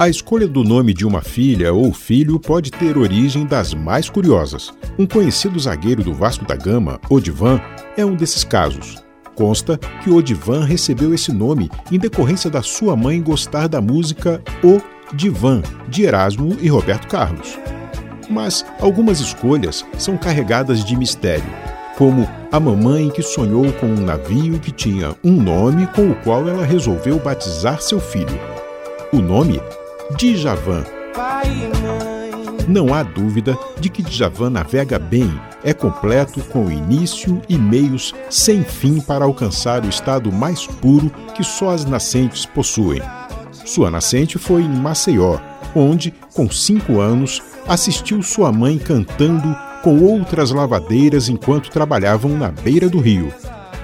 A escolha do nome de uma filha ou filho pode ter origem das mais curiosas. Um conhecido zagueiro do Vasco da Gama, Odivan, é um desses casos. Consta que Odivan recebeu esse nome em decorrência da sua mãe gostar da música O Divan, de Erasmo e Roberto Carlos. Mas algumas escolhas são carregadas de mistério, como a mamãe que sonhou com um navio que tinha um nome com o qual ela resolveu batizar seu filho. O nome Djavan. Não há dúvida de que Djavan navega bem, é completo com início e meios sem fim para alcançar o estado mais puro que só as nascentes possuem. Sua nascente foi em Maceió, onde, com cinco anos, assistiu sua mãe cantando com outras lavadeiras enquanto trabalhavam na beira do rio.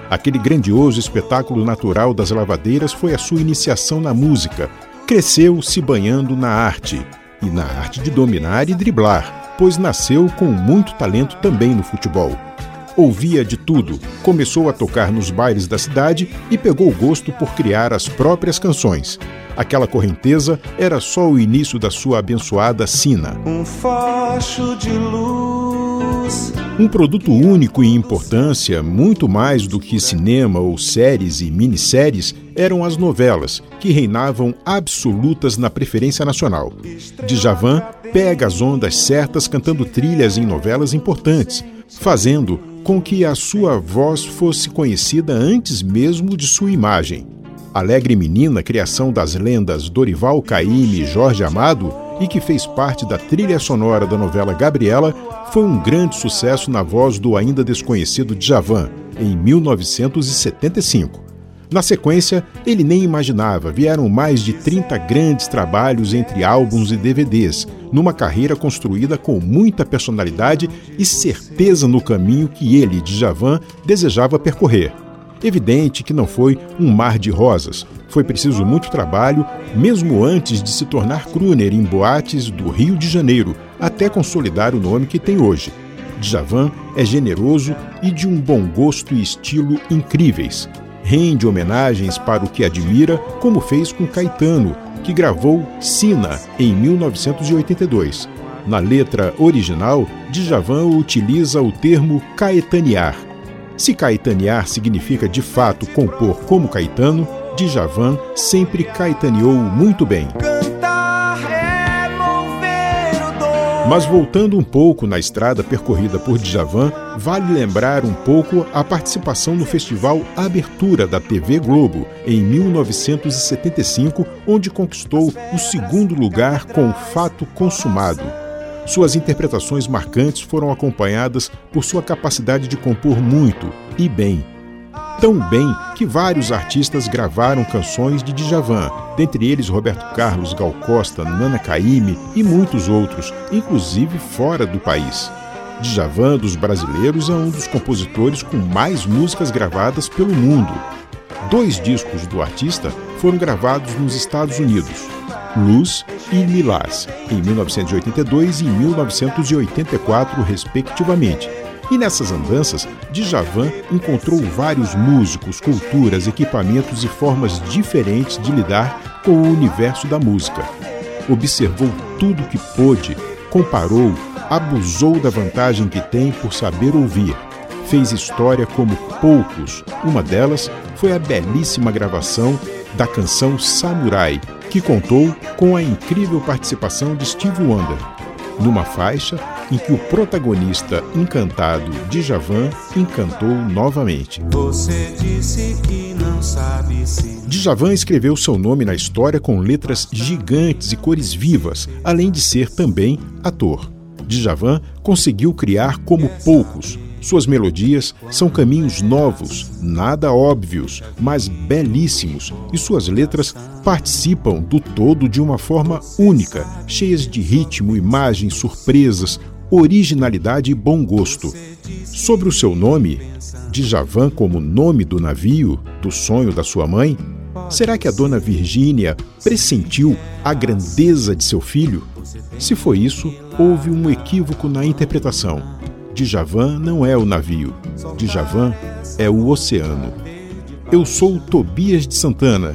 Aquele grandioso espetáculo natural das lavadeiras foi a sua iniciação na música, Cresceu se banhando na arte, e na arte de dominar e driblar, pois nasceu com muito talento também no futebol. Ouvia de tudo, começou a tocar nos bailes da cidade e pegou gosto por criar as próprias canções. Aquela correnteza era só o início da sua abençoada sina. Um facho de luz um produto único em importância, muito mais do que cinema ou séries e minisséries, eram as novelas, que reinavam absolutas na preferência nacional. Djavan pega as ondas certas cantando trilhas em novelas importantes, fazendo com que a sua voz fosse conhecida antes mesmo de sua imagem. Alegre Menina, criação das lendas Dorival Caymmi e Jorge Amado, e que fez parte da trilha sonora da novela Gabriela, foi um grande sucesso na voz do ainda desconhecido Djavan, em 1975. Na sequência, ele nem imaginava, vieram mais de 30 grandes trabalhos entre álbuns e DVDs, numa carreira construída com muita personalidade e certeza no caminho que ele, Djavan, desejava percorrer. Evidente que não foi um mar de rosas. Foi preciso muito trabalho, mesmo antes de se tornar crooner em boates do Rio de Janeiro, até consolidar o nome que tem hoje. Djavan é generoso e de um bom gosto e estilo incríveis. Rende homenagens para o que admira, como fez com Caetano, que gravou Sina em 1982. Na letra original, Djavan utiliza o termo caetanear, se caetanear significa de fato compor como Caetano, Djavan sempre caetaneou muito bem. Mas voltando um pouco na estrada percorrida por Djavan, vale lembrar um pouco a participação no festival Abertura da TV Globo, em 1975, onde conquistou o segundo lugar com Fato Consumado, suas interpretações marcantes foram acompanhadas por sua capacidade de compor muito e bem. Tão bem que vários artistas gravaram canções de Djavan, dentre eles Roberto Carlos, Gal Costa, Nana Caymmi e muitos outros, inclusive fora do país. Djavan dos brasileiros é um dos compositores com mais músicas gravadas pelo mundo. Dois discos do artista foram gravados nos Estados Unidos, Luz e Lilás, em 1982 e 1984, respectivamente. E nessas andanças, Djavan encontrou vários músicos, culturas, equipamentos e formas diferentes de lidar com o universo da música. Observou tudo que pôde, comparou, abusou da vantagem que tem por saber ouvir. Fez história como poucos. Uma delas foi a belíssima gravação da canção Samurai, que contou com a incrível participação de Steve Wonder, numa faixa em que o protagonista encantado de Javan encantou novamente. Você disse que não sabe se. Djavan escreveu seu nome na história com letras gigantes e cores vivas, além de ser também ator. Djavan conseguiu criar como poucos suas melodias são caminhos novos, nada óbvios, mas belíssimos, e suas letras participam do todo de uma forma única, cheias de ritmo, imagens, surpresas, originalidade e bom gosto. Sobre o seu nome, Djavan como nome do navio, do sonho da sua mãe, será que a dona Virgínia pressentiu a grandeza de seu filho? Se foi isso, houve um equívoco na interpretação. Djavan não é o navio, Djavan é o oceano. Eu sou Tobias de Santana,